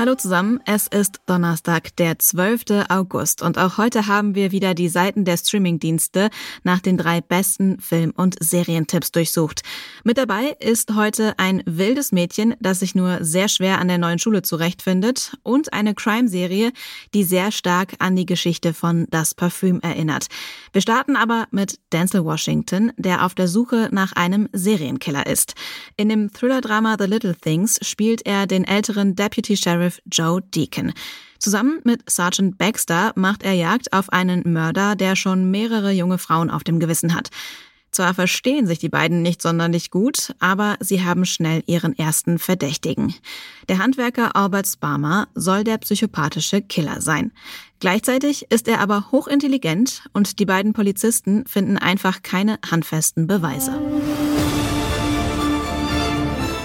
Hallo zusammen, es ist Donnerstag, der 12. August und auch heute haben wir wieder die Seiten der Streamingdienste nach den drei besten Film- und Serientipps durchsucht. Mit dabei ist heute ein wildes Mädchen, das sich nur sehr schwer an der neuen Schule zurechtfindet und eine Crime-Serie, die sehr stark an die Geschichte von Das Parfüm erinnert. Wir starten aber mit Denzel Washington, der auf der Suche nach einem Serienkiller ist. In dem Thriller-Drama The Little Things spielt er den älteren Deputy Sheriff Sheriff Joe Deacon. Zusammen mit Sergeant Baxter macht er Jagd auf einen Mörder, der schon mehrere junge Frauen auf dem Gewissen hat. Zwar verstehen sich die beiden nicht sonderlich gut, aber sie haben schnell ihren ersten Verdächtigen. Der Handwerker Albert Sparmer soll der psychopathische Killer sein. Gleichzeitig ist er aber hochintelligent und die beiden Polizisten finden einfach keine handfesten Beweise.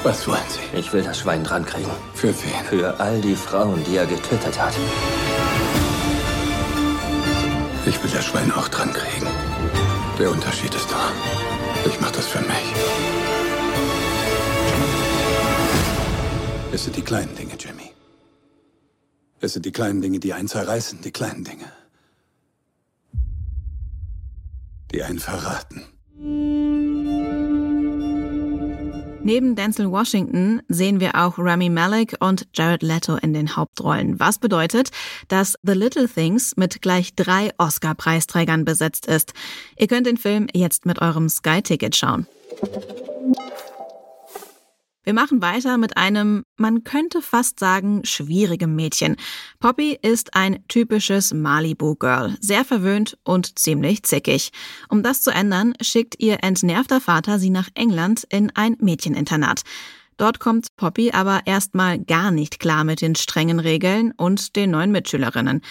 Was wollen Sie? Ich will das Schwein drankriegen. Für wen? Für all die Frauen, die er getötet hat. Ich will das Schwein auch drankriegen. Der Unterschied ist da. Ich mach das für mich. Es sind die kleinen Dinge, Jimmy. Es sind die kleinen Dinge, die einen zerreißen, die kleinen Dinge. Die einen verraten. Neben Denzel Washington sehen wir auch Rami Malek und Jared Leto in den Hauptrollen. Was bedeutet, dass The Little Things mit gleich drei Oscar-Preisträgern besetzt ist. Ihr könnt den Film jetzt mit eurem Sky-Ticket schauen. Wir machen weiter mit einem, man könnte fast sagen, schwierigem Mädchen. Poppy ist ein typisches Malibu-Girl, sehr verwöhnt und ziemlich zickig. Um das zu ändern, schickt ihr entnervter Vater sie nach England in ein Mädcheninternat. Dort kommt Poppy aber erstmal gar nicht klar mit den strengen Regeln und den neuen Mitschülerinnen.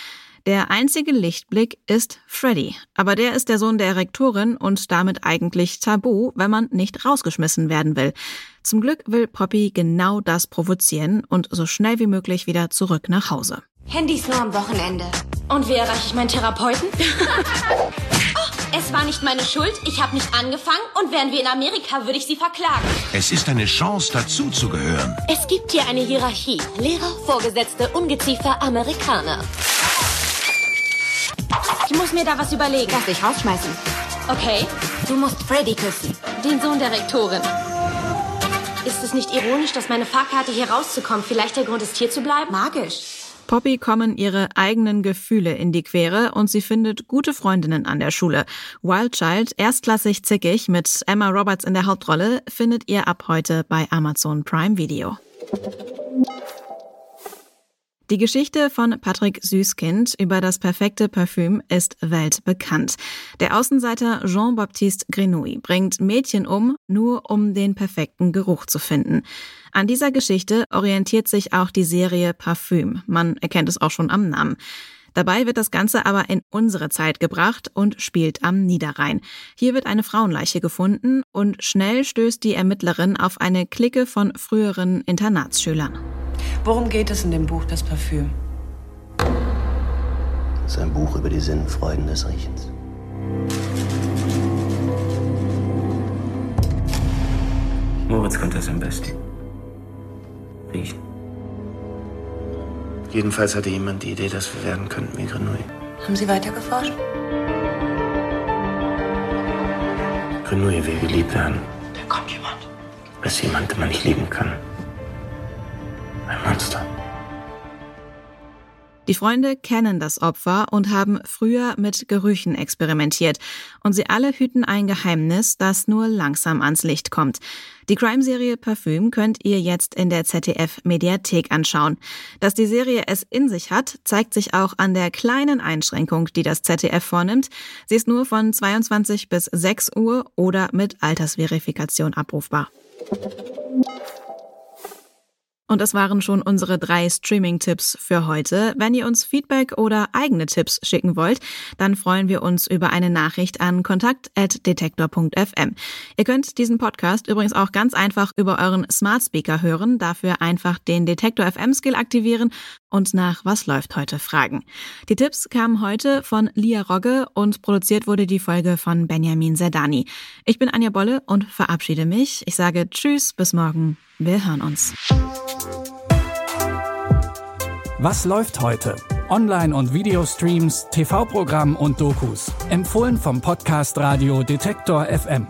Der einzige Lichtblick ist Freddy, aber der ist der Sohn der Rektorin und damit eigentlich tabu, wenn man nicht rausgeschmissen werden will. Zum Glück will Poppy genau das provozieren und so schnell wie möglich wieder zurück nach Hause. Handys nur am Wochenende. Und wie erreiche ich meinen Therapeuten? oh, es war nicht meine Schuld, ich habe nicht angefangen und wären wir in Amerika, würde ich sie verklagen. Es ist eine Chance, dazuzugehören. Es gibt hier eine Hierarchie. Lehrer, Vorgesetzte, Ungeziefer, Amerikaner. Ich muss mir da was überlegen. Lass dich rausschmeißen. Okay. Du musst Freddy küssen. Den Sohn der Rektorin. Ist es nicht ironisch, dass meine Fahrkarte hier rauszukommen vielleicht der Grund ist, hier zu bleiben? Magisch. Poppy kommen ihre eigenen Gefühle in die Quere und sie findet gute Freundinnen an der Schule. Wild Child, erstklassig zickig mit Emma Roberts in der Hauptrolle, findet ihr ab heute bei Amazon Prime Video. Die Geschichte von Patrick Süßkind über das perfekte Parfüm ist weltbekannt. Der Außenseiter Jean-Baptiste Grenouille bringt Mädchen um, nur um den perfekten Geruch zu finden. An dieser Geschichte orientiert sich auch die Serie Parfüm. Man erkennt es auch schon am Namen. Dabei wird das Ganze aber in unsere Zeit gebracht und spielt am Niederrhein. Hier wird eine Frauenleiche gefunden und schnell stößt die Ermittlerin auf eine Clique von früheren Internatsschülern. Worum geht es in dem Buch Das Parfüm? Es ist ein Buch über die Sinnfreuden des Riechens. Moritz konnte es am besten. Riechen. Jedenfalls hatte jemand die Idee, dass wir werden könnten wie Grenouille. Haben Sie weitergeforscht? Grenouille will geliebt werden. Da kommt jemand. Ist jemand, den man nicht lieben kann. Ein Monster. Die Freunde kennen das Opfer und haben früher mit Gerüchen experimentiert. Und sie alle hüten ein Geheimnis, das nur langsam ans Licht kommt. Die Crime-Serie Parfüm könnt ihr jetzt in der ZDF-Mediathek anschauen. Dass die Serie es in sich hat, zeigt sich auch an der kleinen Einschränkung, die das ZDF vornimmt. Sie ist nur von 22 bis 6 Uhr oder mit Altersverifikation abrufbar. Und das waren schon unsere drei Streaming-Tipps für heute. Wenn ihr uns Feedback oder eigene Tipps schicken wollt, dann freuen wir uns über eine Nachricht an kontakt.detektor.fm. Ihr könnt diesen Podcast übrigens auch ganz einfach über euren Smart Speaker hören. Dafür einfach den Detektor FM Skill aktivieren und nach Was läuft heute fragen. Die Tipps kamen heute von Lia Rogge und produziert wurde die Folge von Benjamin Zerdani. Ich bin Anja Bolle und verabschiede mich. Ich sage Tschüss, bis morgen. Wir hören uns. Was läuft heute? Online- und Videostreams, TV-Programm und Dokus. Empfohlen vom Podcast Radio Detektor FM.